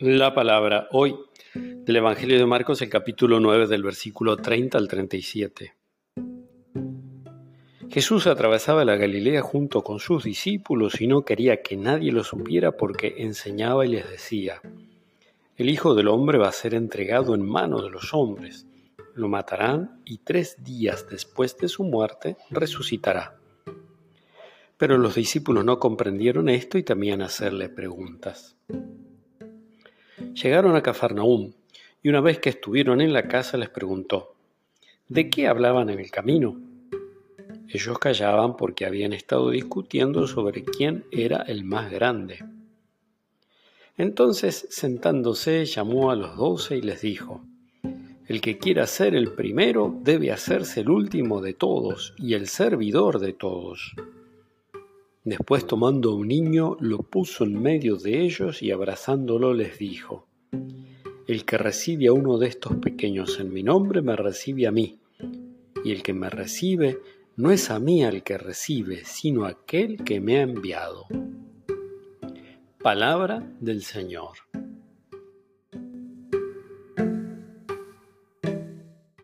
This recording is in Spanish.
La palabra hoy del Evangelio de Marcos, el capítulo 9 del versículo 30 al 37. Jesús atravesaba la Galilea junto con sus discípulos y no quería que nadie lo supiera porque enseñaba y les decía, el Hijo del Hombre va a ser entregado en manos de los hombres, lo matarán y tres días después de su muerte resucitará. Pero los discípulos no comprendieron esto y temían hacerle preguntas. Llegaron a Cafarnaúm y una vez que estuvieron en la casa les preguntó, ¿de qué hablaban en el camino? Ellos callaban porque habían estado discutiendo sobre quién era el más grande. Entonces, sentándose, llamó a los doce y les dijo, El que quiera ser el primero debe hacerse el último de todos y el servidor de todos. Después tomando un niño, lo puso en medio de ellos y abrazándolo les dijo, El que recibe a uno de estos pequeños en mi nombre, me recibe a mí, y el que me recibe, no es a mí al que recibe, sino a aquel que me ha enviado. Palabra del Señor.